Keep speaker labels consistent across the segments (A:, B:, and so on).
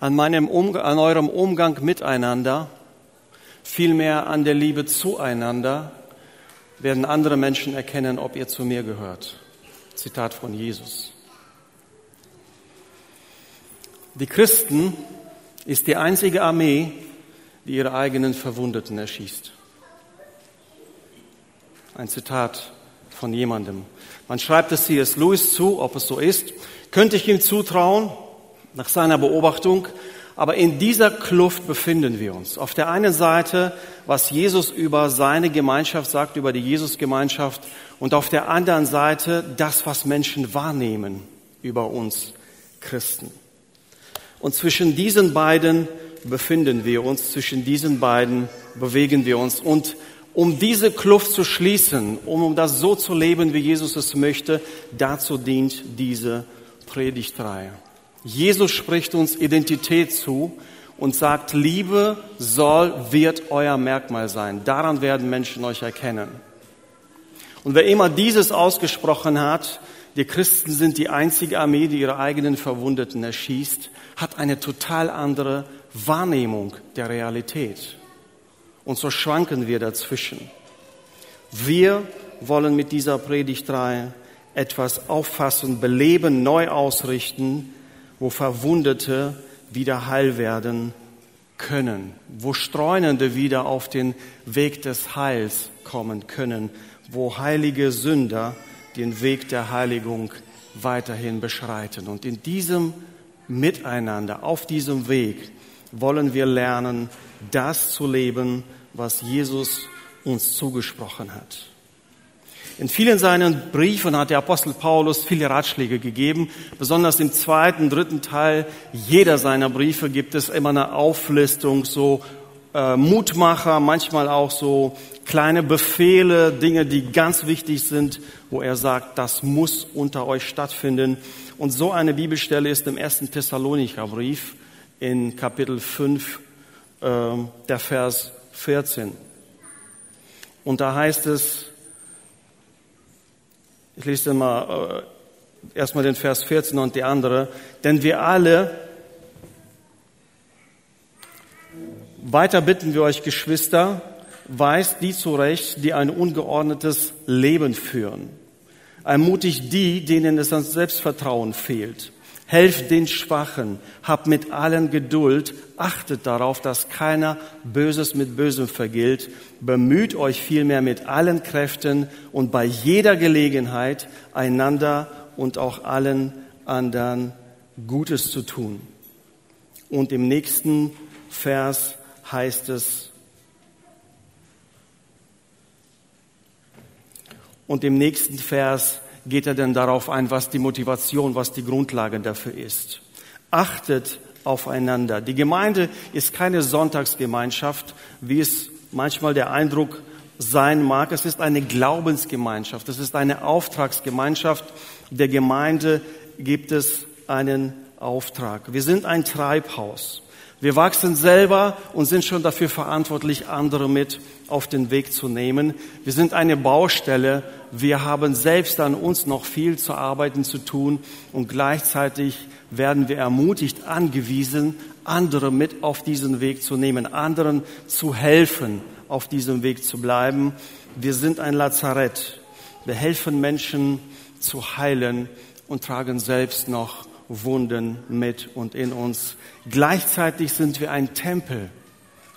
A: an, meinem an eurem Umgang miteinander, vielmehr an der Liebe zueinander, werden andere Menschen erkennen, ob ihr zu mir gehört. Zitat von Jesus. Die Christen ist die einzige Armee, die ihre eigenen Verwundeten erschießt. Ein Zitat von jemandem. Man schreibt es C.S. Lewis zu, ob es so ist. Könnte ich ihm zutrauen, nach seiner Beobachtung, aber in dieser Kluft befinden wir uns. Auf der einen Seite, was Jesus über seine Gemeinschaft sagt, über die Jesusgemeinschaft, und auf der anderen Seite das, was Menschen wahrnehmen über uns Christen. Und zwischen diesen beiden befinden wir uns, zwischen diesen beiden bewegen wir uns. Und um diese Kluft zu schließen, um das so zu leben, wie Jesus es möchte, dazu dient diese Predigtreihe. Jesus spricht uns Identität zu und sagt, Liebe soll, wird euer Merkmal sein. Daran werden Menschen euch erkennen. Und wer immer dieses ausgesprochen hat, die Christen sind die einzige Armee, die ihre eigenen Verwundeten erschießt, hat eine total andere Wahrnehmung der Realität. Und so schwanken wir dazwischen. Wir wollen mit dieser Predigtreihe etwas auffassen, beleben, neu ausrichten, wo Verwundete wieder heil werden können, wo Streunende wieder auf den Weg des Heils kommen können, wo heilige Sünder den Weg der Heiligung weiterhin beschreiten. Und in diesem Miteinander, auf diesem Weg, wollen wir lernen, das zu leben, was Jesus uns zugesprochen hat. In vielen seinen Briefen hat der Apostel Paulus viele Ratschläge gegeben. Besonders im zweiten, dritten Teil jeder seiner Briefe gibt es immer eine Auflistung, so äh, Mutmacher, manchmal auch so kleine Befehle, Dinge, die ganz wichtig sind, wo er sagt, das muss unter euch stattfinden. Und so eine Bibelstelle ist im ersten Thessalonicher Brief in Kapitel 5, äh, der Vers 14. Und da heißt es, ich lese mal äh, erstmal den Vers 14 und die andere. Denn wir alle, weiter bitten wir euch, Geschwister, weist die zurecht, die ein ungeordnetes Leben führen. Ermutigt die, denen es an Selbstvertrauen fehlt. Helft den Schwachen, habt mit allen Geduld, achtet darauf, dass keiner Böses mit Bösem vergilt, bemüht euch vielmehr mit allen Kräften und bei jeder Gelegenheit einander und auch allen anderen Gutes zu tun. Und im nächsten Vers heißt es, und im nächsten Vers geht er dann darauf ein, was die Motivation, was die Grundlage dafür ist. Achtet aufeinander. Die Gemeinde ist keine Sonntagsgemeinschaft, wie es manchmal der Eindruck sein mag. Es ist eine Glaubensgemeinschaft. Es ist eine Auftragsgemeinschaft. Der Gemeinde gibt es einen Auftrag. Wir sind ein Treibhaus. Wir wachsen selber und sind schon dafür verantwortlich, andere mit auf den Weg zu nehmen. Wir sind eine Baustelle. Wir haben selbst an uns noch viel zu arbeiten zu tun und gleichzeitig werden wir ermutigt, angewiesen, andere mit auf diesen Weg zu nehmen, anderen zu helfen, auf diesem Weg zu bleiben. Wir sind ein Lazarett. Wir helfen Menschen zu heilen und tragen selbst noch Wunden mit und in uns. Gleichzeitig sind wir ein Tempel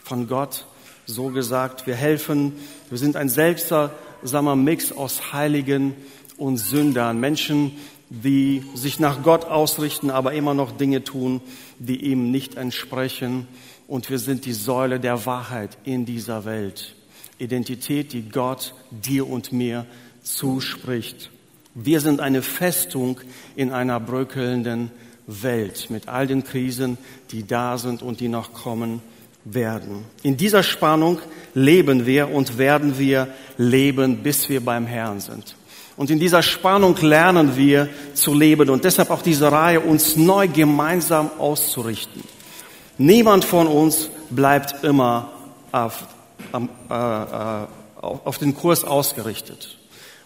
A: von Gott, so gesagt. Wir helfen, wir sind ein seltsamer Mix aus Heiligen und Sündern. Menschen, die sich nach Gott ausrichten, aber immer noch Dinge tun, die ihm nicht entsprechen. Und wir sind die Säule der Wahrheit in dieser Welt. Identität, die Gott dir und mir zuspricht. Wir sind eine Festung in einer bröckelnden Welt mit all den Krisen, die da sind und die noch kommen werden. In dieser Spannung leben wir und werden wir leben, bis wir beim Herrn sind. Und in dieser Spannung lernen wir zu leben und deshalb auch diese Reihe, uns neu gemeinsam auszurichten. Niemand von uns bleibt immer auf, äh, äh, auf den Kurs ausgerichtet.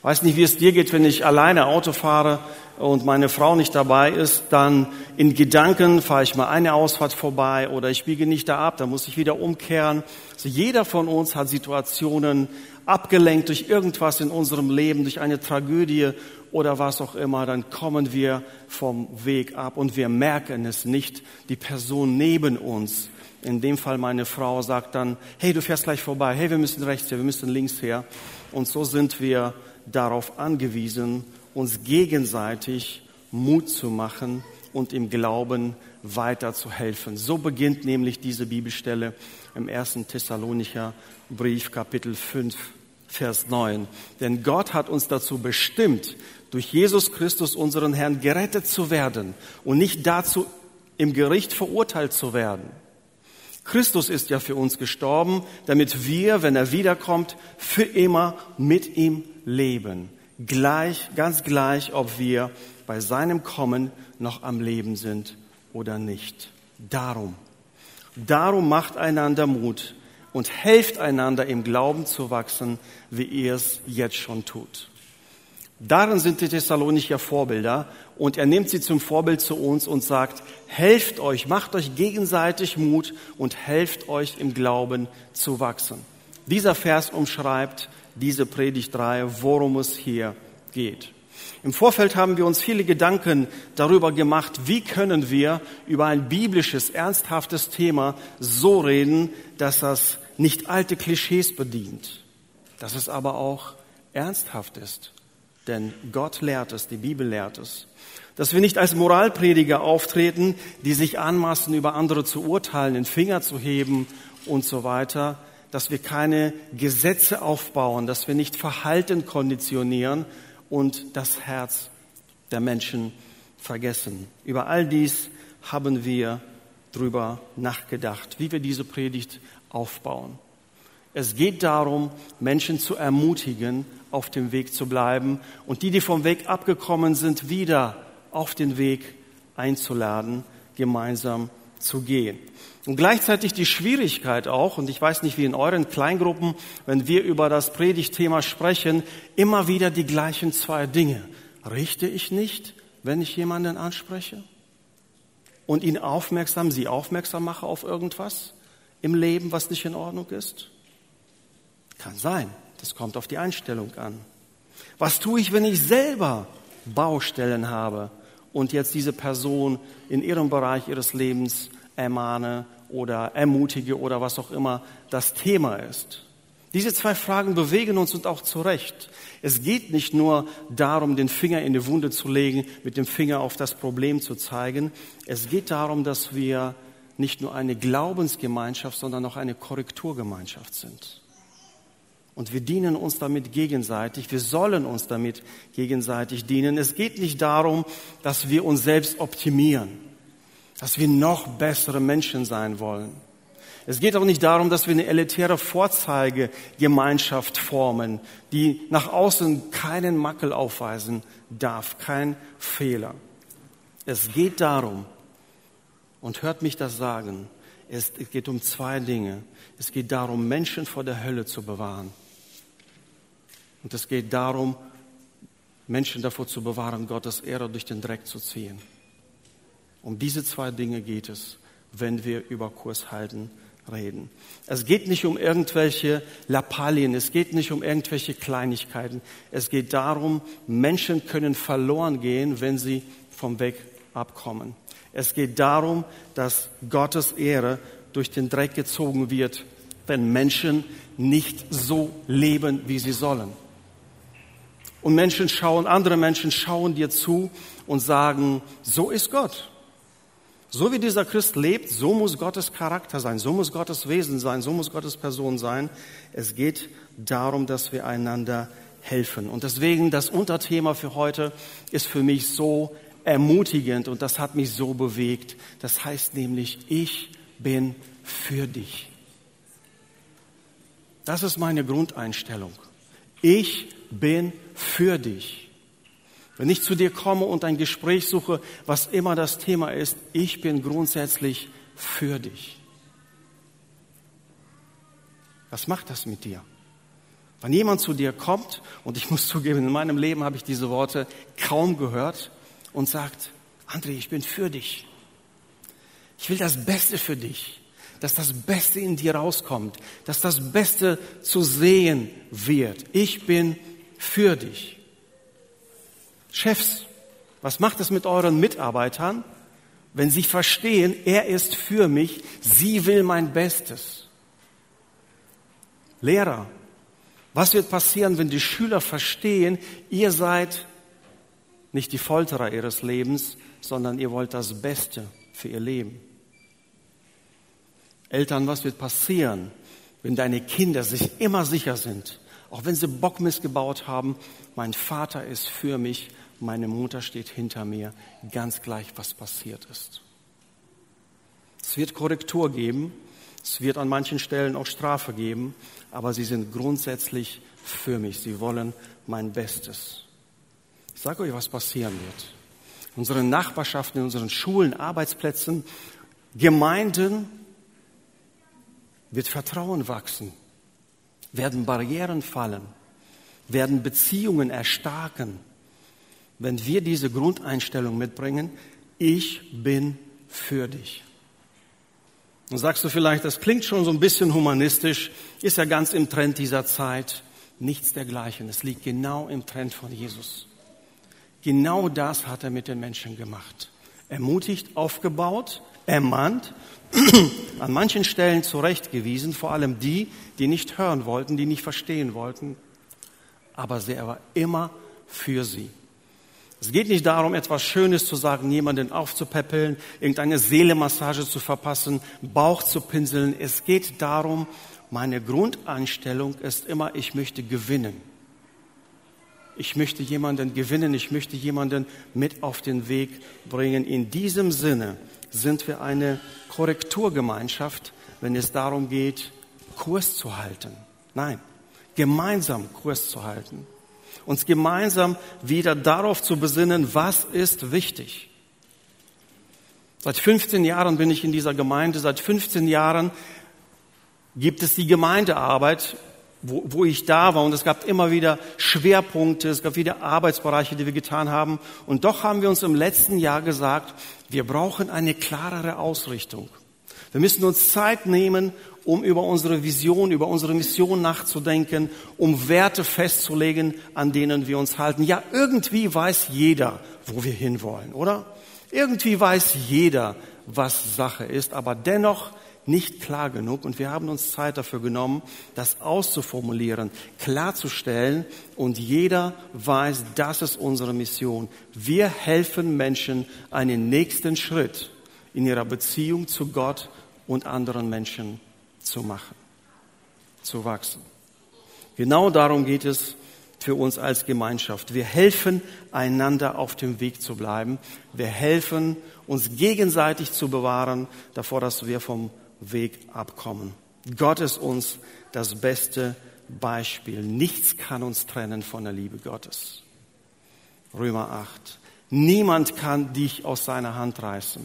A: Weiß nicht, wie es dir geht, wenn ich alleine Auto fahre und meine Frau nicht dabei ist, dann in Gedanken fahre ich mal eine Ausfahrt vorbei oder ich biege nicht da ab, dann muss ich wieder umkehren. Also jeder von uns hat Situationen abgelenkt durch irgendwas in unserem Leben, durch eine Tragödie oder was auch immer, dann kommen wir vom Weg ab und wir merken es nicht. Die Person neben uns, in dem Fall meine Frau, sagt dann, hey, du fährst gleich vorbei, hey, wir müssen rechts her, wir müssen links her. Und so sind wir darauf angewiesen, uns gegenseitig Mut zu machen und im Glauben weiterzuhelfen. So beginnt nämlich diese Bibelstelle im ersten Thessalonicher Brief, Kapitel 5, Vers 9. Denn Gott hat uns dazu bestimmt, durch Jesus Christus, unseren Herrn, gerettet zu werden und nicht dazu, im Gericht verurteilt zu werden. Christus ist ja für uns gestorben, damit wir, wenn er wiederkommt, für immer mit ihm leben. Gleich, ganz gleich, ob wir bei seinem Kommen noch am Leben sind oder nicht. Darum, darum macht einander Mut und helft einander im Glauben zu wachsen, wie ihr es jetzt schon tut. Darin sind die Thessalonicher Vorbilder und er nimmt sie zum Vorbild zu uns und sagt, helft euch, macht euch gegenseitig Mut und helft euch im Glauben zu wachsen. Dieser Vers umschreibt diese Predigtreihe, worum es hier geht. Im Vorfeld haben wir uns viele Gedanken darüber gemacht, wie können wir über ein biblisches, ernsthaftes Thema so reden, dass das nicht alte Klischees bedient, dass es aber auch ernsthaft ist denn Gott lehrt es, die Bibel lehrt es. Dass wir nicht als Moralprediger auftreten, die sich anmaßen, über andere zu urteilen, den Finger zu heben und so weiter. Dass wir keine Gesetze aufbauen, dass wir nicht Verhalten konditionieren und das Herz der Menschen vergessen. Über all dies haben wir drüber nachgedacht, wie wir diese Predigt aufbauen. Es geht darum, Menschen zu ermutigen, auf dem Weg zu bleiben und die, die vom Weg abgekommen sind, wieder auf den Weg einzuladen, gemeinsam zu gehen. Und gleichzeitig die Schwierigkeit auch, und ich weiß nicht wie in euren Kleingruppen, wenn wir über das Predigtthema sprechen, immer wieder die gleichen zwei Dinge. Richte ich nicht, wenn ich jemanden anspreche? Und ihn aufmerksam, sie aufmerksam mache auf irgendwas im Leben, was nicht in Ordnung ist? Kann sein. Das kommt auf die Einstellung an. Was tue ich, wenn ich selber Baustellen habe und jetzt diese Person in ihrem Bereich ihres Lebens ermahne oder ermutige oder was auch immer das Thema ist? Diese zwei Fragen bewegen uns und auch zurecht. Es geht nicht nur darum, den Finger in die Wunde zu legen, mit dem Finger auf das Problem zu zeigen. Es geht darum, dass wir nicht nur eine Glaubensgemeinschaft, sondern auch eine Korrekturgemeinschaft sind. Und wir dienen uns damit gegenseitig. Wir sollen uns damit gegenseitig dienen. Es geht nicht darum, dass wir uns selbst optimieren, dass wir noch bessere Menschen sein wollen. Es geht auch nicht darum, dass wir eine elitäre Vorzeigegemeinschaft formen, die nach außen keinen Makel aufweisen darf, kein Fehler. Es geht darum, und hört mich das sagen, es geht um zwei Dinge. Es geht darum, Menschen vor der Hölle zu bewahren. Und es geht darum, Menschen davor zu bewahren, Gottes Ehre durch den Dreck zu ziehen. Um diese zwei Dinge geht es, wenn wir über Kurs halten reden. Es geht nicht um irgendwelche Lappalien, es geht nicht um irgendwelche Kleinigkeiten. Es geht darum, Menschen können verloren gehen, wenn sie vom Weg abkommen. Es geht darum, dass Gottes Ehre durch den Dreck gezogen wird, wenn Menschen nicht so leben, wie sie sollen. Und Menschen schauen, andere Menschen schauen dir zu und sagen, so ist Gott. So wie dieser Christ lebt, so muss Gottes Charakter sein, so muss Gottes Wesen sein, so muss Gottes Person sein. Es geht darum, dass wir einander helfen. Und deswegen das Unterthema für heute ist für mich so ermutigend und das hat mich so bewegt. Das heißt nämlich, ich bin für dich. Das ist meine Grundeinstellung. Ich bin für dich. Wenn ich zu dir komme und ein Gespräch suche, was immer das Thema ist, ich bin grundsätzlich für dich. Was macht das mit dir? Wenn jemand zu dir kommt, und ich muss zugeben, in meinem Leben habe ich diese Worte kaum gehört, und sagt, André, ich bin für dich. Ich will das Beste für dich, dass das Beste in dir rauskommt, dass das Beste zu sehen wird. Ich bin für dich. Chefs, was macht es mit euren Mitarbeitern, wenn sie verstehen, er ist für mich, sie will mein Bestes? Lehrer, was wird passieren, wenn die Schüler verstehen, ihr seid nicht die Folterer ihres Lebens, sondern ihr wollt das Beste für ihr Leben? Eltern, was wird passieren, wenn deine Kinder sich immer sicher sind, auch wenn sie Bock missgebaut haben, mein Vater ist für mich, meine Mutter steht hinter mir, ganz gleich, was passiert ist. Es wird Korrektur geben, es wird an manchen Stellen auch Strafe geben, aber sie sind grundsätzlich für mich. Sie wollen mein Bestes. Ich sage euch, was passieren wird. Unseren Nachbarschaften, in unseren Schulen, Arbeitsplätzen, Gemeinden wird Vertrauen wachsen, werden Barrieren fallen, werden Beziehungen erstarken, wenn wir diese Grundeinstellung mitbringen, ich bin für dich. Dann sagst du vielleicht, das klingt schon so ein bisschen humanistisch, ist ja ganz im Trend dieser Zeit. Nichts dergleichen. Es liegt genau im Trend von Jesus. Genau das hat er mit den Menschen gemacht. Ermutigt, aufgebaut, ermahnt, an manchen Stellen zurechtgewiesen, vor allem die, die nicht hören wollten, die nicht verstehen wollten. Aber er war immer für sie. Es geht nicht darum, etwas Schönes zu sagen, jemanden aufzupäppeln, irgendeine Seelemassage zu verpassen, Bauch zu pinseln. Es geht darum, meine Grundeinstellung ist immer, ich möchte gewinnen. Ich möchte jemanden gewinnen, ich möchte jemanden mit auf den Weg bringen. In diesem Sinne sind wir eine Korrekturgemeinschaft, wenn es darum geht, Kurs zu halten. Nein, gemeinsam Kurs zu halten uns gemeinsam wieder darauf zu besinnen, was ist wichtig. Seit 15 Jahren bin ich in dieser Gemeinde, seit 15 Jahren gibt es die Gemeindearbeit, wo, wo ich da war und es gab immer wieder Schwerpunkte, es gab wieder Arbeitsbereiche, die wir getan haben und doch haben wir uns im letzten Jahr gesagt, wir brauchen eine klarere Ausrichtung. Wir müssen uns Zeit nehmen, um über unsere Vision, über unsere Mission nachzudenken, um Werte festzulegen, an denen wir uns halten. Ja, irgendwie weiß jeder, wo wir hinwollen, oder? Irgendwie weiß jeder, was Sache ist, aber dennoch nicht klar genug. Und wir haben uns Zeit dafür genommen, das auszuformulieren, klarzustellen. Und jeder weiß, das ist unsere Mission. Wir helfen Menschen einen nächsten Schritt in ihrer Beziehung zu Gott und anderen Menschen zu machen, zu wachsen. Genau darum geht es für uns als Gemeinschaft. Wir helfen einander auf dem Weg zu bleiben. Wir helfen uns gegenseitig zu bewahren davor, dass wir vom Weg abkommen. Gott ist uns das beste Beispiel. Nichts kann uns trennen von der Liebe Gottes. Römer 8. Niemand kann dich aus seiner Hand reißen.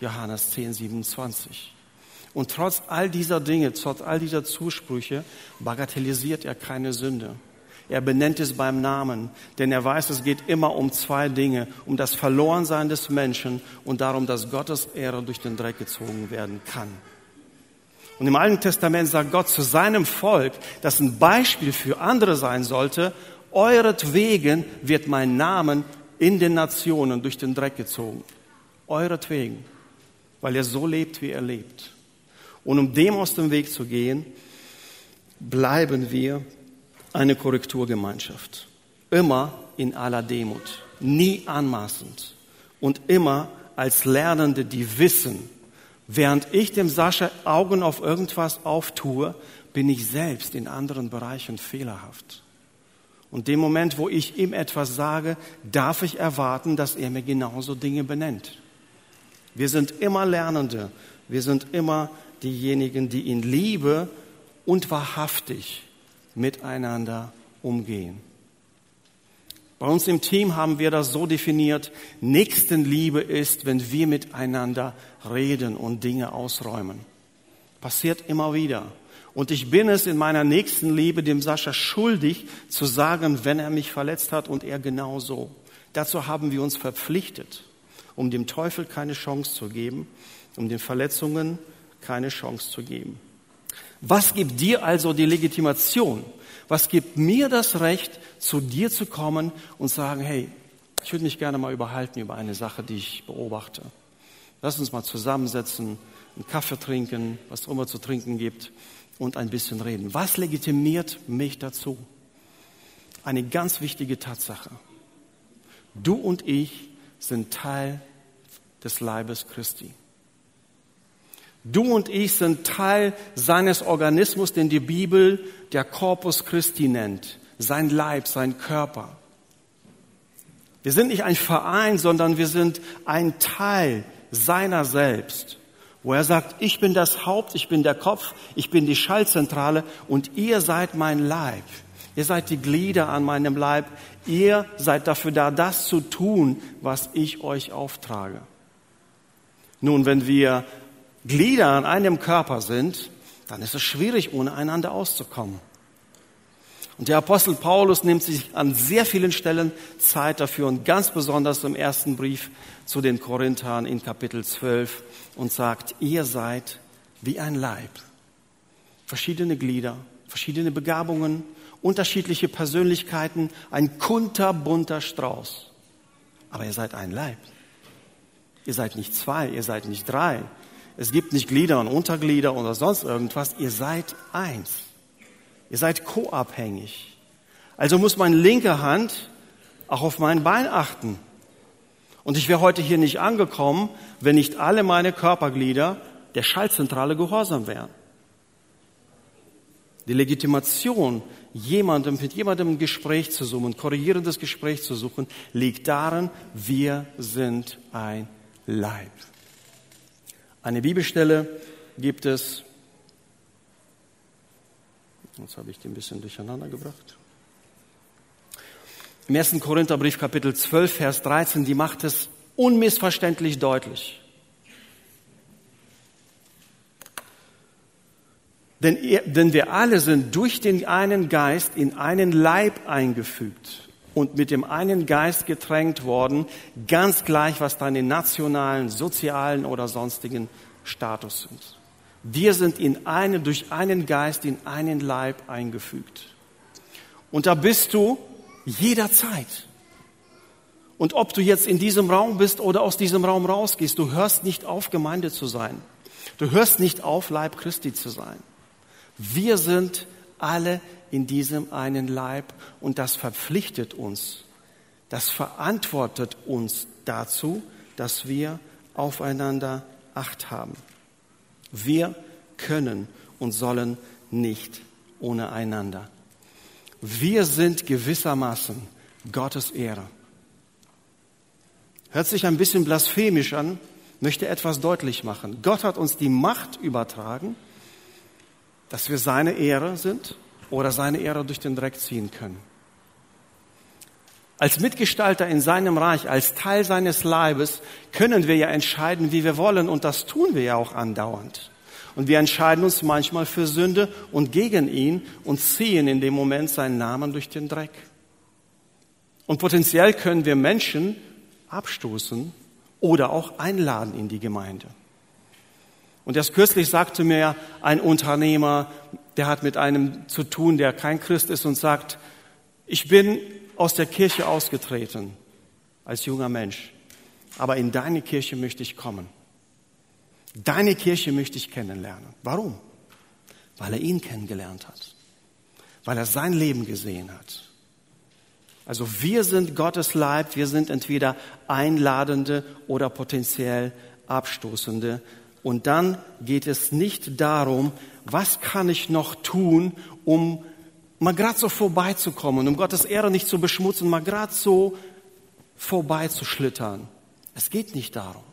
A: Johannes 10, 27. Und trotz all dieser Dinge, trotz all dieser Zusprüche, bagatellisiert er keine Sünde. Er benennt es beim Namen, denn er weiß, es geht immer um zwei Dinge, um das Verlorensein des Menschen und darum, dass Gottes Ehre durch den Dreck gezogen werden kann. Und im Alten Testament sagt Gott zu seinem Volk, das ein Beispiel für andere sein sollte, euretwegen wird mein Namen in den Nationen durch den Dreck gezogen. Euretwegen, weil er so lebt, wie er lebt. Und um dem aus dem Weg zu gehen, bleiben wir eine Korrekturgemeinschaft. Immer in aller Demut, nie anmaßend und immer als Lernende, die wissen, während ich dem Sascha Augen auf irgendwas auftue, bin ich selbst in anderen Bereichen fehlerhaft. Und dem Moment, wo ich ihm etwas sage, darf ich erwarten, dass er mir genauso Dinge benennt. Wir sind immer Lernende, wir sind immer diejenigen, die in Liebe und wahrhaftig miteinander umgehen. Bei uns im Team haben wir das so definiert, Nächstenliebe ist, wenn wir miteinander reden und Dinge ausräumen. Passiert immer wieder. Und ich bin es in meiner nächsten Liebe dem Sascha schuldig zu sagen, wenn er mich verletzt hat und er genauso. Dazu haben wir uns verpflichtet, um dem Teufel keine Chance zu geben, um den Verletzungen keine Chance zu geben. Was gibt dir also die Legitimation? Was gibt mir das Recht, zu dir zu kommen und sagen, hey, ich würde mich gerne mal überhalten über eine Sache, die ich beobachte. Lass uns mal zusammensetzen, einen Kaffee trinken, was immer zu trinken gibt und ein bisschen reden. Was legitimiert mich dazu? Eine ganz wichtige Tatsache. Du und ich sind Teil des Leibes Christi. Du und ich sind Teil seines Organismus, den die Bibel der Corpus Christi nennt, sein Leib, sein Körper. Wir sind nicht ein Verein, sondern wir sind ein Teil seiner selbst, wo er sagt, ich bin das Haupt, ich bin der Kopf, ich bin die Schaltzentrale und ihr seid mein Leib. Ihr seid die Glieder an meinem Leib. Ihr seid dafür da, das zu tun, was ich euch auftrage. Nun, wenn wir Glieder an einem Körper sind, dann ist es schwierig, ohne einander auszukommen. Und der Apostel Paulus nimmt sich an sehr vielen Stellen Zeit dafür und ganz besonders im ersten Brief zu den Korinthern in Kapitel 12 und sagt, ihr seid wie ein Leib. Verschiedene Glieder, verschiedene Begabungen, unterschiedliche Persönlichkeiten, ein kunterbunter Strauß. Aber ihr seid ein Leib. Ihr seid nicht zwei, ihr seid nicht drei, es gibt nicht Glieder und Unterglieder oder sonst irgendwas. Ihr seid eins. Ihr seid koabhängig. Also muss meine linke Hand auch auf mein Bein achten. Und ich wäre heute hier nicht angekommen, wenn nicht alle meine Körperglieder der Schaltzentrale gehorsam wären. Die Legitimation, jemandem, mit jemandem ein Gespräch zu suchen, ein korrigierendes Gespräch zu suchen, liegt darin, wir sind ein Leib. Eine Bibelstelle gibt es, jetzt habe ich die ein bisschen durcheinander gebracht. Im 1. Korintherbrief Kapitel 12, Vers 13, die macht es unmissverständlich deutlich. Denn, denn wir alle sind durch den einen Geist in einen Leib eingefügt und mit dem einen Geist getränkt worden, ganz gleich, was deine nationalen, sozialen oder sonstigen Status sind. Wir sind in einen, durch einen Geist in einen Leib eingefügt. Und da bist du jederzeit. Und ob du jetzt in diesem Raum bist oder aus diesem Raum rausgehst, du hörst nicht auf, Gemeinde zu sein. Du hörst nicht auf, Leib Christi zu sein. Wir sind alle in diesem einen Leib und das verpflichtet uns, das verantwortet uns dazu, dass wir aufeinander Acht haben. Wir können und sollen nicht ohne einander. Wir sind gewissermaßen Gottes Ehre. Hört sich ein bisschen blasphemisch an, möchte etwas deutlich machen. Gott hat uns die Macht übertragen, dass wir seine Ehre sind oder seine Ehre durch den Dreck ziehen können. Als Mitgestalter in seinem Reich, als Teil seines Leibes können wir ja entscheiden, wie wir wollen und das tun wir ja auch andauernd. Und wir entscheiden uns manchmal für Sünde und gegen ihn und ziehen in dem Moment seinen Namen durch den Dreck. Und potenziell können wir Menschen abstoßen oder auch einladen in die Gemeinde. Und erst kürzlich sagte mir ein Unternehmer, der hat mit einem zu tun, der kein Christ ist und sagt, ich bin aus der Kirche ausgetreten als junger Mensch, aber in deine Kirche möchte ich kommen. Deine Kirche möchte ich kennenlernen. Warum? Weil er ihn kennengelernt hat, weil er sein Leben gesehen hat. Also wir sind Gottes Leib, wir sind entweder einladende oder potenziell abstoßende und dann geht es nicht darum, was kann ich noch tun, um mal gerade so vorbeizukommen, um Gottes Ehre nicht zu beschmutzen, mal gerade so vorbeizuschlittern. Es geht nicht darum.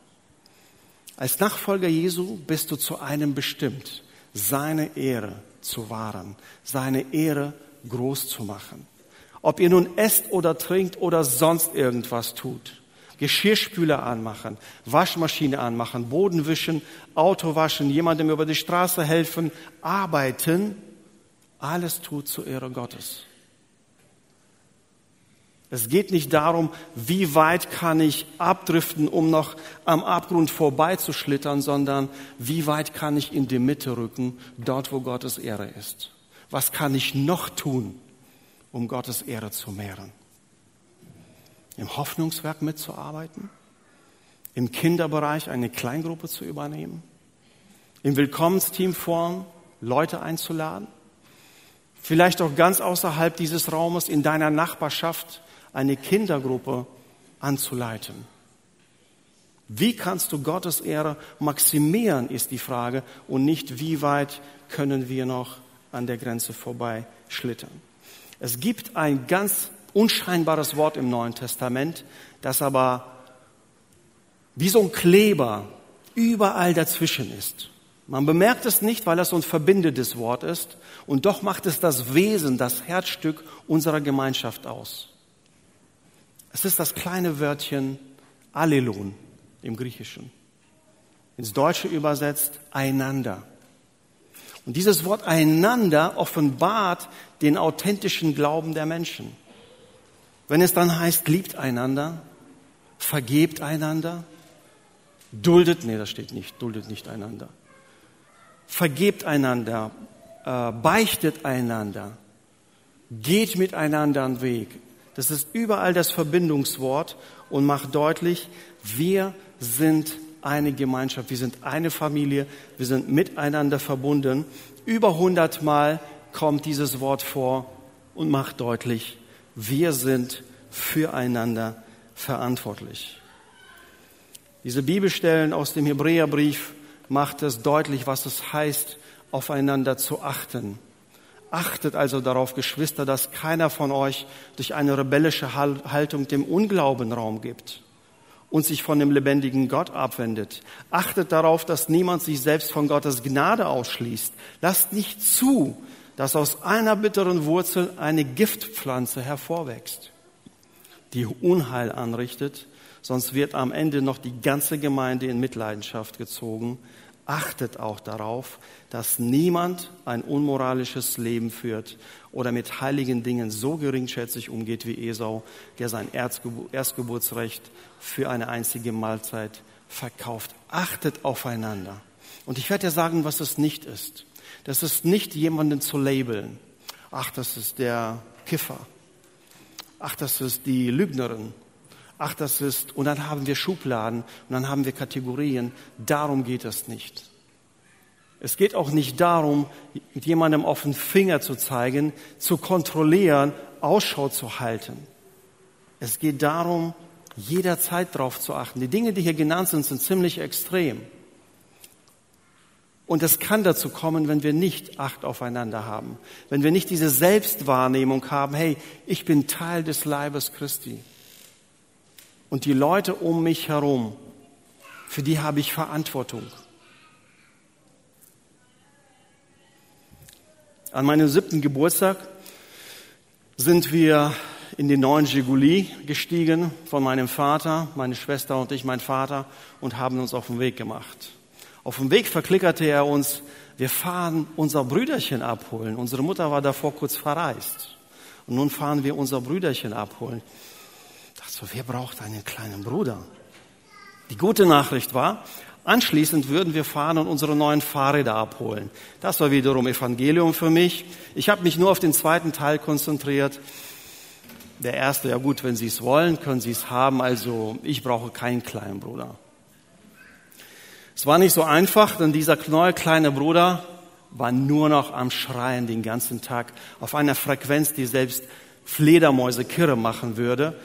A: Als Nachfolger Jesu bist du zu einem bestimmt, seine Ehre zu wahren, seine Ehre groß zu machen. Ob ihr nun esst oder trinkt oder sonst irgendwas tut, Geschirrspüler anmachen, Waschmaschine anmachen, Boden wischen, Auto waschen, jemandem über die Straße helfen, arbeiten, alles tut zur Ehre Gottes. Es geht nicht darum, wie weit kann ich abdriften, um noch am Abgrund vorbeizuschlittern, sondern wie weit kann ich in die Mitte rücken, dort wo Gottes Ehre ist. Was kann ich noch tun, um Gottes Ehre zu mehren? Im Hoffnungswerk mitzuarbeiten? Im Kinderbereich eine Kleingruppe zu übernehmen? Im Willkommensteam vorn Leute einzuladen? Vielleicht auch ganz außerhalb dieses Raumes in deiner Nachbarschaft eine Kindergruppe anzuleiten. Wie kannst du Gottes Ehre maximieren, ist die Frage, und nicht, wie weit können wir noch an der Grenze vorbei schlittern. Es gibt ein ganz unscheinbares Wort im Neuen Testament, das aber wie so ein Kleber überall dazwischen ist. Man bemerkt es nicht, weil es so ein verbindendes Wort ist, und doch macht es das Wesen, das Herzstück unserer Gemeinschaft aus. Es ist das kleine Wörtchen Allelon im Griechischen. Ins Deutsche übersetzt einander. Und dieses Wort einander offenbart den authentischen Glauben der Menschen. Wenn es dann heißt, liebt einander, vergebt einander, duldet, nee, das steht nicht, duldet nicht einander, vergebt einander, äh, beichtet einander, geht miteinander einen Weg, das ist überall das Verbindungswort und macht deutlich, wir sind eine Gemeinschaft, wir sind eine Familie, wir sind miteinander verbunden. Über hundertmal kommt dieses Wort vor und macht deutlich, wir sind füreinander verantwortlich. Diese Bibelstellen aus dem Hebräerbrief macht es deutlich, was es heißt, aufeinander zu achten. Achtet also darauf, Geschwister, dass keiner von euch durch eine rebellische Haltung dem Unglauben Raum gibt und sich von dem lebendigen Gott abwendet. Achtet darauf, dass niemand sich selbst von Gottes Gnade ausschließt. Lasst nicht zu, dass aus einer bitteren Wurzel eine Giftpflanze hervorwächst, die Unheil anrichtet, sonst wird am Ende noch die ganze Gemeinde in Mitleidenschaft gezogen achtet auch darauf, dass niemand ein unmoralisches Leben führt oder mit heiligen Dingen so geringschätzig umgeht wie Esau, der sein Erstgeburtsrecht für eine einzige Mahlzeit verkauft. Achtet aufeinander. Und ich werde dir sagen, was es nicht ist. Das ist nicht jemanden zu labeln. Ach, das ist der Kiffer. Ach, das ist die Lügnerin ach, das ist, und dann haben wir Schubladen und dann haben wir Kategorien. Darum geht es nicht. Es geht auch nicht darum, mit jemandem auf den Finger zu zeigen, zu kontrollieren, Ausschau zu halten. Es geht darum, jederzeit darauf zu achten. Die Dinge, die hier genannt sind, sind ziemlich extrem. Und es kann dazu kommen, wenn wir nicht Acht aufeinander haben, wenn wir nicht diese Selbstwahrnehmung haben, hey, ich bin Teil des Leibes Christi. Und die Leute um mich herum, für die habe ich Verantwortung. An meinem siebten Geburtstag sind wir in den neuen Giguli gestiegen von meinem Vater, meine Schwester und ich, mein Vater, und haben uns auf den Weg gemacht. Auf dem Weg verklickerte er uns, wir fahren unser Brüderchen abholen. Unsere Mutter war davor kurz verreist. Und nun fahren wir unser Brüderchen abholen. So, wer braucht einen kleinen Bruder? Die gute Nachricht war, anschließend würden wir fahren und unsere neuen Fahrräder abholen. Das war wiederum Evangelium für mich. Ich habe mich nur auf den zweiten Teil konzentriert. Der erste, ja gut, wenn Sie es wollen, können Sie es haben. Also ich brauche keinen kleinen Bruder. Es war nicht so einfach, denn dieser neue kleine Bruder war nur noch am Schreien den ganzen Tag auf einer Frequenz, die selbst Fledermäuse kirre machen würde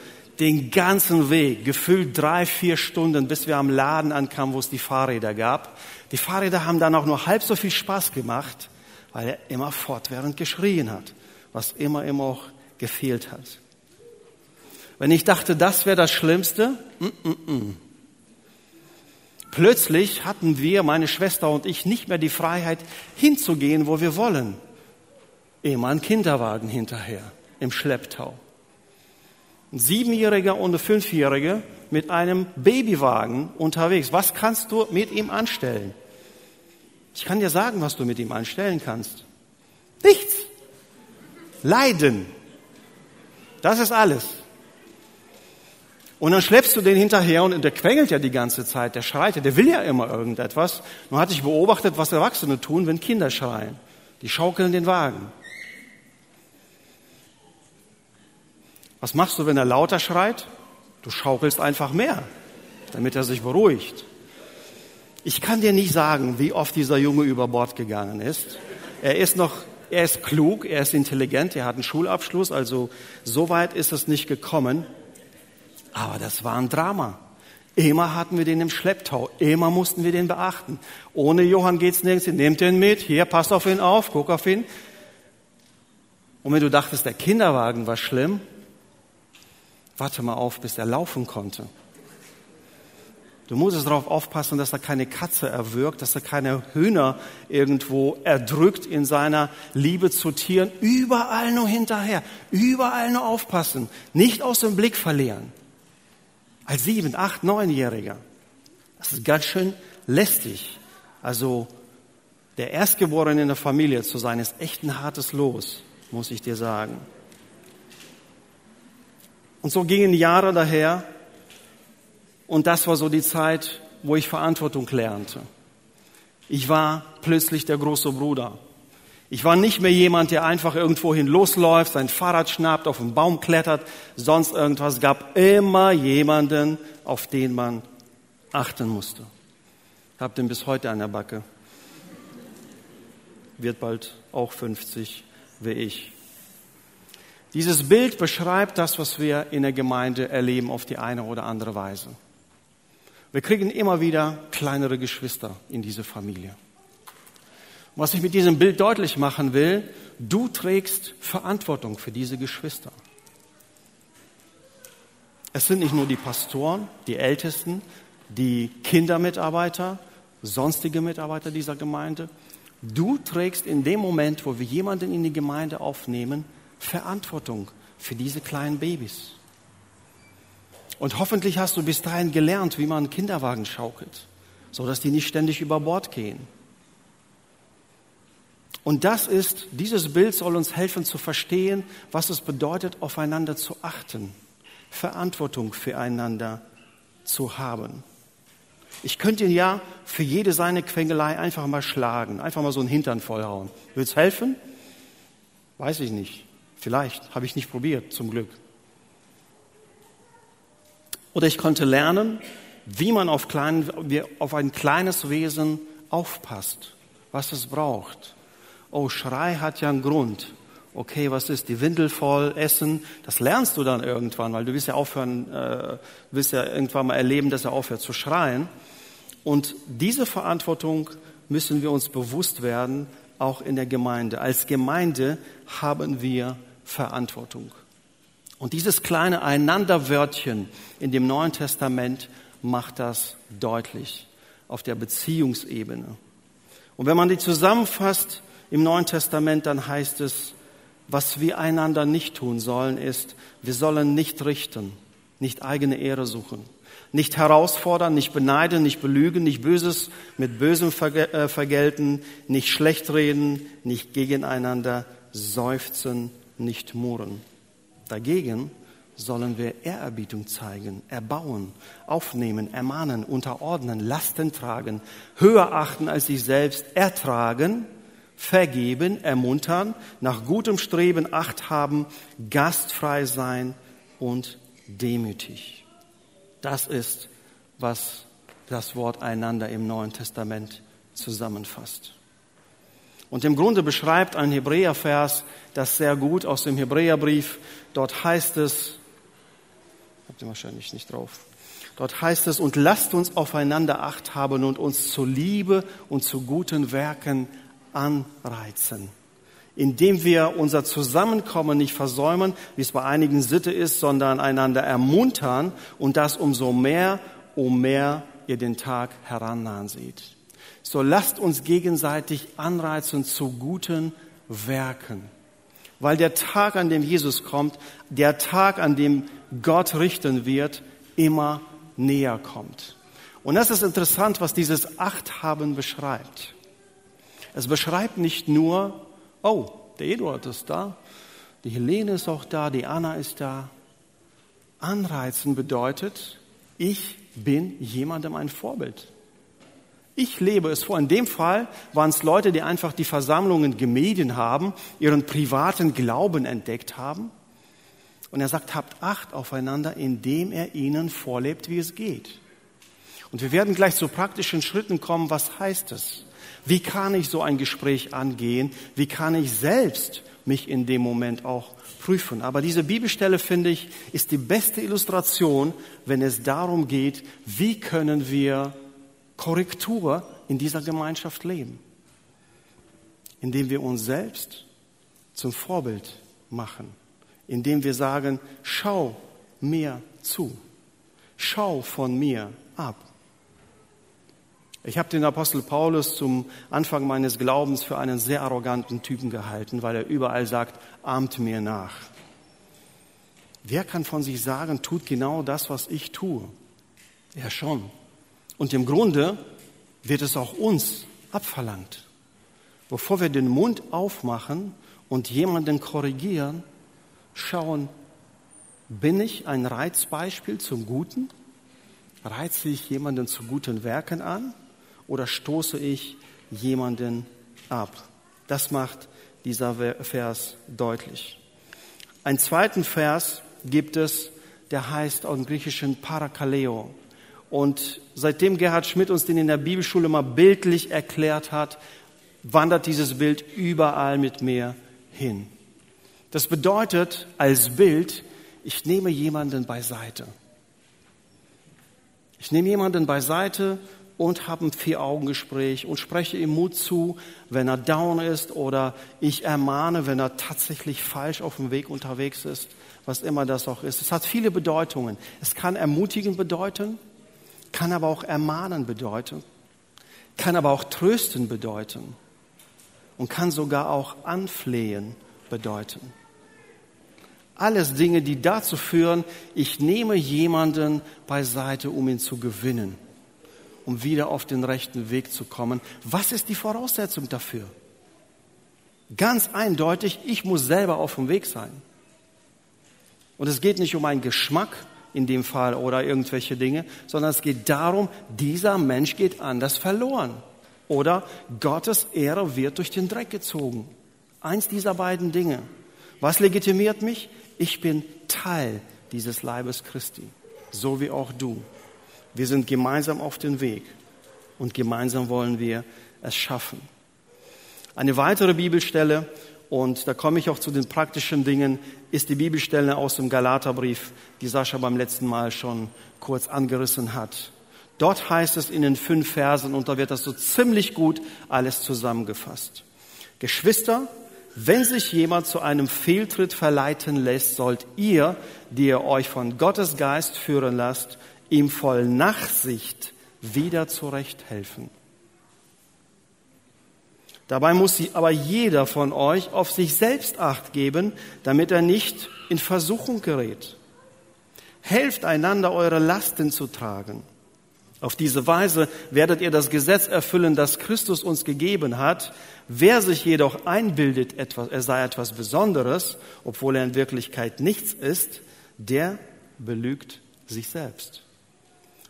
A: den ganzen Weg, gefühlt drei, vier Stunden, bis wir am Laden ankamen, wo es die Fahrräder gab. Die Fahrräder haben dann auch nur halb so viel Spaß gemacht, weil er immer fortwährend geschrien hat, was immer, immer auch gefehlt hat. Wenn ich dachte, das wäre das Schlimmste, mm, mm, mm. Plötzlich hatten wir, meine Schwester und ich, nicht mehr die Freiheit, hinzugehen, wo wir wollen. Immer ein Kinderwagen hinterher, im Schlepptau. Ein Siebenjähriger und ein Fünfjähriger mit einem Babywagen unterwegs. Was kannst du mit ihm anstellen? Ich kann dir sagen, was du mit ihm anstellen kannst. Nichts. Leiden. Das ist alles. Und dann schleppst du den hinterher und der quengelt ja die ganze Zeit, der schreit der will ja immer irgendetwas. Nun hatte ich beobachtet, was Erwachsene tun, wenn Kinder schreien. Die schaukeln den Wagen. Was machst du, wenn er lauter schreit? Du schaukelst einfach mehr, damit er sich beruhigt. Ich kann dir nicht sagen, wie oft dieser Junge über Bord gegangen ist. Er ist noch, er ist klug, er ist intelligent, er hat einen Schulabschluss, also so weit ist es nicht gekommen. Aber das war ein Drama. Immer hatten wir den im Schlepptau. Immer mussten wir den beachten. Ohne Johann geht's nirgends hin. Nehmt den mit. Hier, passt auf ihn auf. Guck auf ihn. Und wenn du dachtest, der Kinderwagen war schlimm, warte mal auf, bis er laufen konnte. Du musst darauf aufpassen, dass er keine Katze erwürgt, dass er keine Hühner irgendwo erdrückt in seiner Liebe zu Tieren. Überall nur hinterher. Überall nur aufpassen. Nicht aus dem Blick verlieren als sieben, acht, neunjähriger. Das ist ganz schön lästig. Also der Erstgeborene in der Familie zu sein, ist echt ein hartes Los, muss ich dir sagen. Und so gingen Jahre daher und das war so die Zeit, wo ich Verantwortung lernte. Ich war plötzlich der große Bruder. Ich war nicht mehr jemand, der einfach irgendwohin losläuft, sein Fahrrad schnappt, auf einen Baum klettert, sonst irgendwas. Es gab immer jemanden, auf den man achten musste. Ich habe den bis heute an der Backe. Wird bald auch 50 wie ich. Dieses Bild beschreibt das, was wir in der Gemeinde erleben auf die eine oder andere Weise. Wir kriegen immer wieder kleinere Geschwister in diese Familie. Was ich mit diesem Bild deutlich machen will, du trägst Verantwortung für diese Geschwister. Es sind nicht nur die Pastoren, die Ältesten, die Kindermitarbeiter, sonstige Mitarbeiter dieser Gemeinde. Du trägst in dem Moment, wo wir jemanden in die Gemeinde aufnehmen, Verantwortung für diese kleinen Babys. Und hoffentlich hast du bis dahin gelernt, wie man einen Kinderwagen schaukelt, so dass die nicht ständig über Bord gehen. Und das ist, dieses Bild soll uns helfen zu verstehen, was es bedeutet, aufeinander zu achten, Verantwortung füreinander zu haben. Ich könnte ihn ja für jede seine Quengelei einfach mal schlagen, einfach mal so einen Hintern vollhauen. Wird's helfen? Weiß ich nicht. Vielleicht habe ich nicht probiert, zum Glück. Oder ich konnte lernen, wie man auf, klein, auf ein kleines Wesen aufpasst, was es braucht oh, Schrei hat ja einen Grund. Okay, was ist die Windel voll, Essen? Das lernst du dann irgendwann, weil du willst ja aufhören, äh, willst ja irgendwann mal erleben, dass er aufhört zu schreien. Und diese Verantwortung müssen wir uns bewusst werden, auch in der Gemeinde. Als Gemeinde haben wir Verantwortung. Und dieses kleine Einanderwörtchen in dem Neuen Testament macht das deutlich auf der Beziehungsebene. Und wenn man die zusammenfasst, im Neuen Testament, dann heißt es, was wir einander nicht tun sollen, ist, wir sollen nicht richten, nicht eigene Ehre suchen, nicht herausfordern, nicht beneiden, nicht belügen, nicht Böses mit Bösem äh, vergelten, nicht schlecht reden, nicht gegeneinander seufzen, nicht murren. Dagegen sollen wir Ehrerbietung zeigen, erbauen, aufnehmen, ermahnen, unterordnen, Lasten tragen, höher achten als sich selbst, ertragen, vergeben, ermuntern, nach gutem Streben Acht haben, gastfrei sein und demütig. Das ist, was das Wort einander im Neuen Testament zusammenfasst. Und im Grunde beschreibt ein Hebräervers das sehr gut aus dem Hebräerbrief. Dort heißt es, habt ihr wahrscheinlich nicht drauf. Dort heißt es, und lasst uns aufeinander Acht haben und uns zu Liebe und zu guten Werken anreizen, indem wir unser Zusammenkommen nicht versäumen, wie es bei einigen Sitte ist, sondern einander ermuntern und das umso mehr, um mehr ihr den Tag herannahen seht. So lasst uns gegenseitig anreizen zu guten Werken. Weil der Tag, an dem Jesus kommt, der Tag, an dem Gott richten wird, immer näher kommt. Und das ist interessant, was dieses Achthaben beschreibt. Es beschreibt nicht nur, oh, der Eduard ist da, die Helene ist auch da, die Anna ist da. Anreizen bedeutet, ich bin jemandem ein Vorbild. Ich lebe es vor. In dem Fall waren es Leute, die einfach die Versammlungen gemieden haben, ihren privaten Glauben entdeckt haben. Und er sagt, habt Acht aufeinander, indem er ihnen vorlebt, wie es geht. Und wir werden gleich zu praktischen Schritten kommen. Was heißt es? Wie kann ich so ein Gespräch angehen? Wie kann ich selbst mich in dem Moment auch prüfen? Aber diese Bibelstelle, finde ich, ist die beste Illustration, wenn es darum geht, wie können wir Korrektur in dieser Gemeinschaft leben? Indem wir uns selbst zum Vorbild machen. Indem wir sagen, schau mir zu. Schau von mir ab. Ich habe den Apostel Paulus zum Anfang meines Glaubens für einen sehr arroganten Typen gehalten, weil er überall sagt, ahmt mir nach. Wer kann von sich sagen, tut genau das, was ich tue? Er schon. Und im Grunde wird es auch uns abverlangt. Bevor wir den Mund aufmachen und jemanden korrigieren, schauen, bin ich ein Reizbeispiel zum Guten? Reize ich jemanden zu guten Werken an? Oder stoße ich jemanden ab? Das macht dieser Vers deutlich. Einen zweiten Vers gibt es, der heißt auch im Griechischen Parakaleo. Und seitdem Gerhard Schmidt uns den in der Bibelschule mal bildlich erklärt hat, wandert dieses Bild überall mit mir hin. Das bedeutet als Bild, ich nehme jemanden beiseite. Ich nehme jemanden beiseite und habe ein Vier-Augen-Gespräch und spreche ihm Mut zu, wenn er down ist oder ich ermahne, wenn er tatsächlich falsch auf dem Weg unterwegs ist, was immer das auch ist. Es hat viele Bedeutungen. Es kann ermutigen bedeuten, kann aber auch ermahnen bedeuten, kann aber auch trösten bedeuten und kann sogar auch anflehen bedeuten. Alles Dinge, die dazu führen, ich nehme jemanden beiseite, um ihn zu gewinnen um wieder auf den rechten Weg zu kommen. Was ist die Voraussetzung dafür? Ganz eindeutig, ich muss selber auf dem Weg sein. Und es geht nicht um einen Geschmack in dem Fall oder irgendwelche Dinge, sondern es geht darum, dieser Mensch geht anders verloren. Oder Gottes Ehre wird durch den Dreck gezogen. Eins dieser beiden Dinge. Was legitimiert mich? Ich bin Teil dieses Leibes Christi, so wie auch du. Wir sind gemeinsam auf dem Weg und gemeinsam wollen wir es schaffen. Eine weitere Bibelstelle, und da komme ich auch zu den praktischen Dingen, ist die Bibelstelle aus dem Galaterbrief, die Sascha beim letzten Mal schon kurz angerissen hat. Dort heißt es in den fünf Versen, und da wird das so ziemlich gut alles zusammengefasst. Geschwister, wenn sich jemand zu einem Fehltritt verleiten lässt, sollt ihr, die ihr euch von Gottes Geist führen lasst, ihm voll Nachsicht wieder zurechthelfen. Dabei muss aber jeder von euch auf sich selbst acht geben, damit er nicht in Versuchung gerät. Helft einander, eure Lasten zu tragen. Auf diese Weise werdet ihr das Gesetz erfüllen, das Christus uns gegeben hat. Wer sich jedoch einbildet, er sei etwas Besonderes, obwohl er in Wirklichkeit nichts ist, der belügt sich selbst.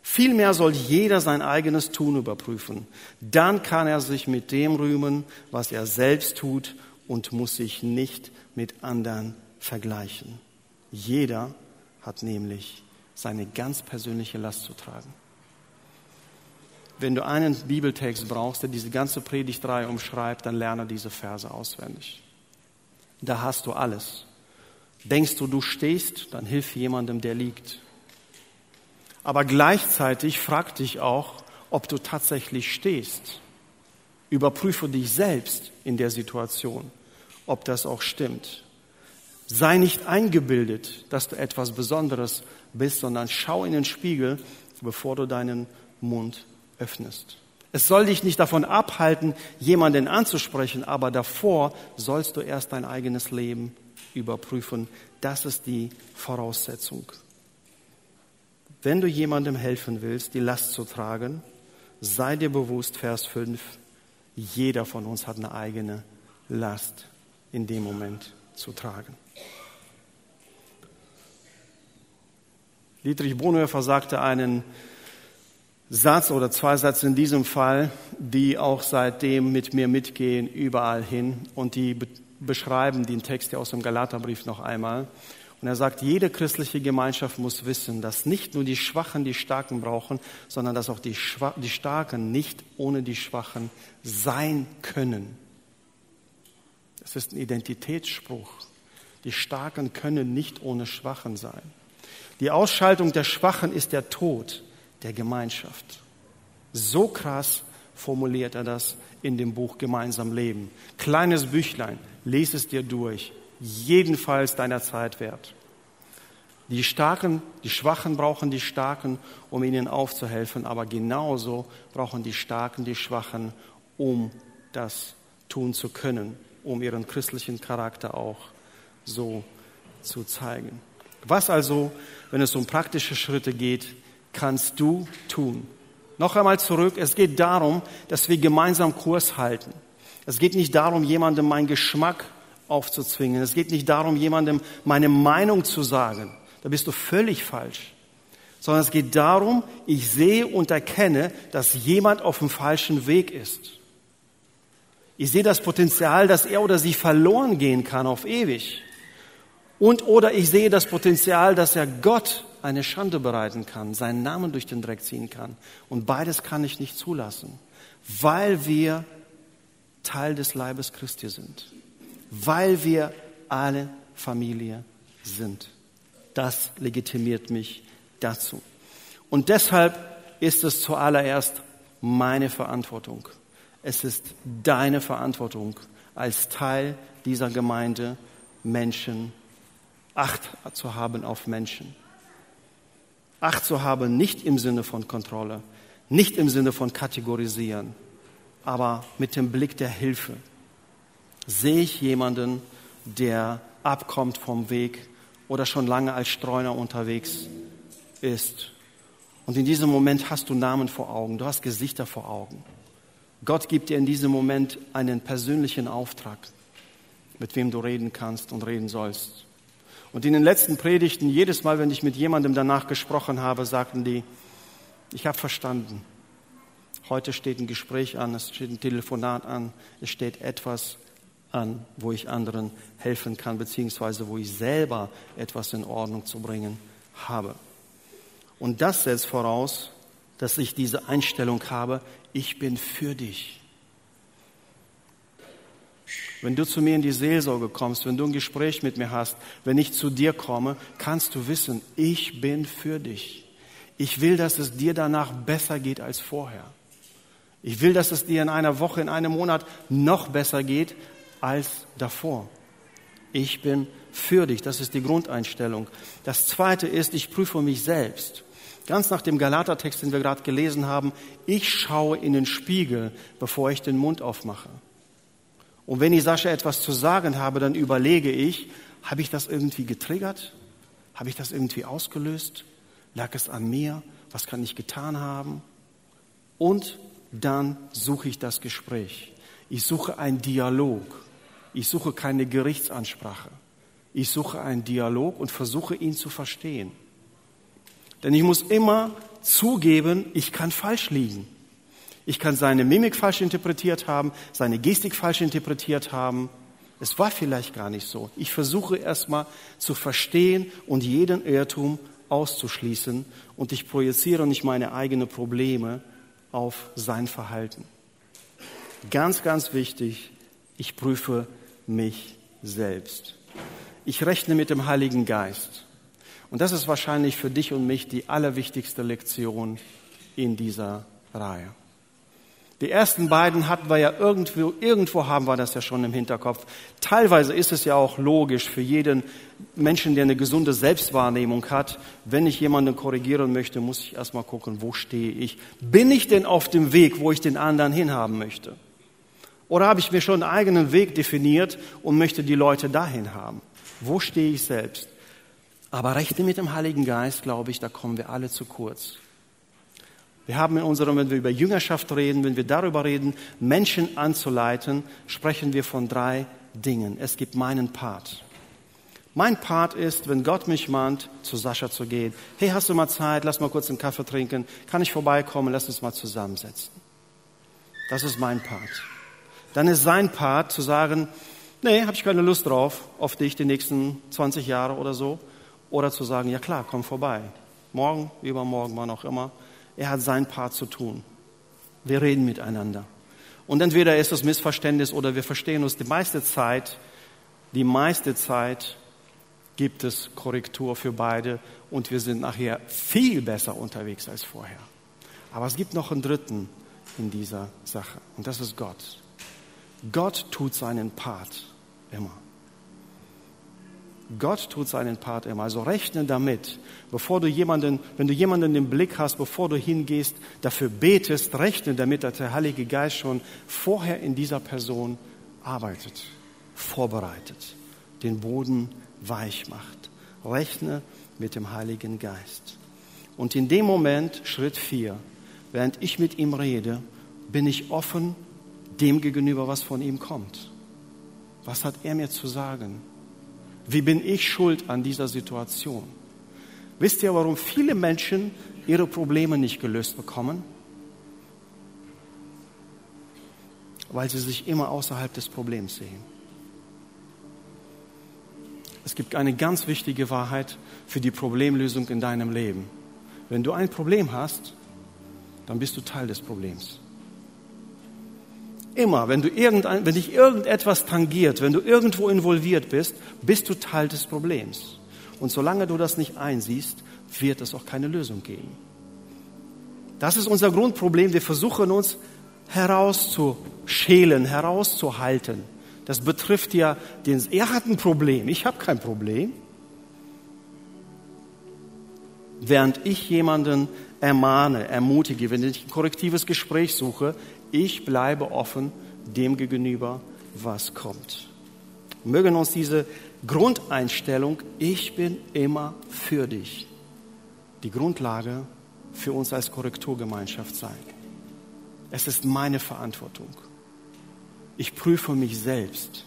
A: Vielmehr soll jeder sein eigenes Tun überprüfen. Dann kann er sich mit dem rühmen, was er selbst tut und muss sich nicht mit anderen vergleichen. Jeder hat nämlich seine ganz persönliche Last zu tragen. Wenn du einen Bibeltext brauchst, der diese ganze Predigtreihe umschreibt, dann lerne diese Verse auswendig. Da hast du alles. Denkst du, du stehst, dann hilf jemandem, der liegt. Aber gleichzeitig frag dich auch, ob du tatsächlich stehst. Überprüfe dich selbst in der Situation, ob das auch stimmt. Sei nicht eingebildet, dass du etwas Besonderes bist, sondern schau in den Spiegel, bevor du deinen Mund öffnest. Es soll dich nicht davon abhalten, jemanden anzusprechen, aber davor sollst du erst dein eigenes Leben überprüfen. Das ist die Voraussetzung. Wenn du jemandem helfen willst, die Last zu tragen, sei dir bewusst, Vers 5, jeder von uns hat eine eigene Last in dem Moment zu tragen. Dietrich Bonhoeffer sagte einen Satz oder zwei Sätze in diesem Fall, die auch seitdem mit mir mitgehen überall hin und die beschreiben den Text ja aus dem Galaterbrief noch einmal. Und er sagt, jede christliche Gemeinschaft muss wissen, dass nicht nur die Schwachen die Starken brauchen, sondern dass auch die, die Starken nicht ohne die Schwachen sein können. Das ist ein Identitätsspruch. Die Starken können nicht ohne Schwachen sein. Die Ausschaltung der Schwachen ist der Tod der Gemeinschaft. So krass formuliert er das in dem Buch Gemeinsam Leben. Kleines Büchlein, lese es dir durch. Jedenfalls deiner Zeit wert. Die Starken, die Schwachen brauchen die Starken, um ihnen aufzuhelfen, aber genauso brauchen die Starken die Schwachen, um das tun zu können, um ihren christlichen Charakter auch so zu zeigen. Was also, wenn es um praktische Schritte geht, kannst du tun? Noch einmal zurück, es geht darum, dass wir gemeinsam Kurs halten. Es geht nicht darum, jemandem meinen Geschmack aufzuzwingen. Es geht nicht darum, jemandem meine Meinung zu sagen. Da bist du völlig falsch. Sondern es geht darum, ich sehe und erkenne, dass jemand auf dem falschen Weg ist. Ich sehe das Potenzial, dass er oder sie verloren gehen kann auf ewig. Und oder ich sehe das Potenzial, dass er Gott eine Schande bereiten kann, seinen Namen durch den Dreck ziehen kann. Und beides kann ich nicht zulassen, weil wir Teil des Leibes Christi sind, weil wir alle Familie sind. Das legitimiert mich dazu. Und deshalb ist es zuallererst meine Verantwortung. Es ist deine Verantwortung als Teil dieser Gemeinde Menschen Acht zu haben auf Menschen. Acht zu haben, nicht im Sinne von Kontrolle, nicht im Sinne von Kategorisieren, aber mit dem Blick der Hilfe. Sehe ich jemanden, der abkommt vom Weg oder schon lange als Streuner unterwegs ist. Und in diesem Moment hast du Namen vor Augen, du hast Gesichter vor Augen. Gott gibt dir in diesem Moment einen persönlichen Auftrag, mit wem du reden kannst und reden sollst. Und in den letzten Predigten, jedes Mal, wenn ich mit jemandem danach gesprochen habe, sagten die, ich habe verstanden. Heute steht ein Gespräch an, es steht ein Telefonat an, es steht etwas an, wo ich anderen helfen kann, beziehungsweise wo ich selber etwas in Ordnung zu bringen habe. Und das setzt voraus, dass ich diese Einstellung habe, ich bin für dich. Wenn du zu mir in die Seelsorge kommst, wenn du ein Gespräch mit mir hast, wenn ich zu dir komme, kannst du wissen, ich bin für dich. Ich will, dass es dir danach besser geht als vorher. Ich will, dass es dir in einer Woche, in einem Monat noch besser geht als davor. Ich bin für dich. Das ist die Grundeinstellung. Das zweite ist, ich prüfe mich selbst. Ganz nach dem Galatertext, den wir gerade gelesen haben, ich schaue in den Spiegel, bevor ich den Mund aufmache. Und wenn ich Sascha etwas zu sagen habe, dann überlege ich, habe ich das irgendwie getriggert? Habe ich das irgendwie ausgelöst? Lag es an mir? Was kann ich getan haben? Und dann suche ich das Gespräch. Ich suche einen Dialog. Ich suche keine Gerichtsansprache. Ich suche einen Dialog und versuche ihn zu verstehen. Denn ich muss immer zugeben, ich kann falsch liegen. Ich kann seine Mimik falsch interpretiert haben, seine Gestik falsch interpretiert haben. Es war vielleicht gar nicht so. Ich versuche erstmal zu verstehen und jeden Irrtum auszuschließen und ich projiziere nicht meine eigenen Probleme auf sein Verhalten. Ganz, ganz wichtig, ich prüfe mich selbst. Ich rechne mit dem Heiligen Geist. Und das ist wahrscheinlich für dich und mich die allerwichtigste Lektion in dieser Reihe. Die ersten beiden hatten wir ja irgendwo, irgendwo haben wir das ja schon im Hinterkopf. Teilweise ist es ja auch logisch für jeden Menschen, der eine gesunde Selbstwahrnehmung hat. Wenn ich jemanden korrigieren möchte, muss ich erstmal gucken, wo stehe ich? Bin ich denn auf dem Weg, wo ich den anderen hinhaben möchte? Oder habe ich mir schon einen eigenen Weg definiert und möchte die Leute dahin haben? Wo stehe ich selbst? Aber Rechte mit dem Heiligen Geist, glaube ich, da kommen wir alle zu kurz. Wir haben in unserem, wenn wir über Jüngerschaft reden, wenn wir darüber reden, Menschen anzuleiten, sprechen wir von drei Dingen. Es gibt meinen Part. Mein Part ist, wenn Gott mich mahnt, zu Sascha zu gehen. Hey, hast du mal Zeit? Lass mal kurz einen Kaffee trinken. Kann ich vorbeikommen? Lass uns mal zusammensetzen. Das ist mein Part. Dann ist sein Part zu sagen, nee, habe ich keine Lust drauf, auf dich die nächsten 20 Jahre oder so. Oder zu sagen, ja klar, komm vorbei. Morgen, übermorgen, wann auch immer. Er hat sein Part zu tun. Wir reden miteinander. Und entweder ist es Missverständnis oder wir verstehen uns die meiste Zeit, die meiste Zeit gibt es Korrektur für beide und wir sind nachher viel besser unterwegs als vorher. Aber es gibt noch einen dritten in dieser Sache und das ist Gott. Gott tut seinen Part immer. Gott tut seinen Part immer. Also rechne damit, bevor du jemanden, wenn du jemanden im Blick hast, bevor du hingehst, dafür betest, rechne damit, dass der Heilige Geist schon vorher in dieser Person arbeitet, vorbereitet, den Boden weich macht. Rechne mit dem Heiligen Geist. Und in dem Moment, Schritt vier, während ich mit ihm rede, bin ich offen dem gegenüber, was von ihm kommt. Was hat er mir zu sagen? Wie bin ich schuld an dieser Situation? Wisst ihr, warum viele Menschen ihre Probleme nicht gelöst bekommen? Weil sie sich immer außerhalb des Problems sehen. Es gibt eine ganz wichtige Wahrheit für die Problemlösung in deinem Leben. Wenn du ein Problem hast, dann bist du Teil des Problems. Immer, wenn, du irgendein, wenn dich irgendetwas tangiert, wenn du irgendwo involviert bist, bist du Teil des Problems. Und solange du das nicht einsiehst, wird es auch keine Lösung geben. Das ist unser Grundproblem. Wir versuchen uns herauszuschälen, herauszuhalten. Das betrifft ja den, er hat ein Problem, ich habe kein Problem. Während ich jemanden ermahne, ermutige, wenn ich ein korrektives Gespräch suche, ich bleibe offen dem gegenüber, was kommt. Mögen uns diese Grundeinstellung, ich bin immer für dich, die Grundlage für uns als Korrekturgemeinschaft sein. Es ist meine Verantwortung. Ich prüfe mich selbst.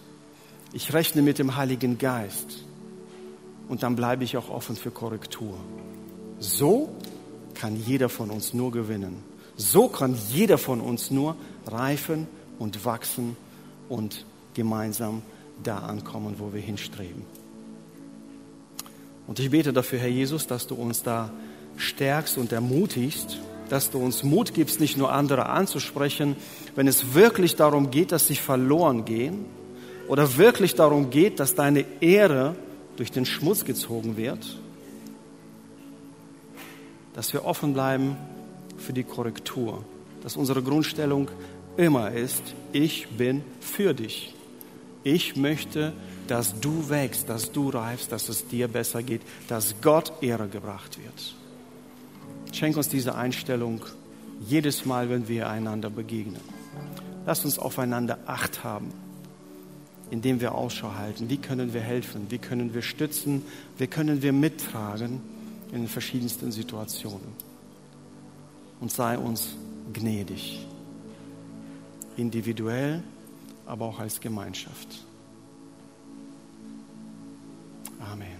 A: Ich rechne mit dem Heiligen Geist. Und dann bleibe ich auch offen für Korrektur. So kann jeder von uns nur gewinnen. So kann jeder von uns nur reifen und wachsen und gemeinsam da ankommen, wo wir hinstreben. Und ich bete dafür, Herr Jesus, dass du uns da stärkst und ermutigst, dass du uns Mut gibst, nicht nur andere anzusprechen, wenn es wirklich darum geht, dass sie verloren gehen oder wirklich darum geht, dass deine Ehre durch den Schmutz gezogen wird, dass wir offen bleiben für die Korrektur, dass unsere Grundstellung immer ist, ich bin für dich. Ich möchte, dass du wächst, dass du reifst, dass es dir besser geht, dass Gott Ehre gebracht wird. Schenk uns diese Einstellung jedes Mal, wenn wir einander begegnen. Lass uns aufeinander Acht haben, indem wir Ausschau halten. Wie können wir helfen? Wie können wir stützen? Wie können wir mittragen in den verschiedensten Situationen? und sei uns gnädig. Individuell, aber auch als Gemeinschaft. Amen.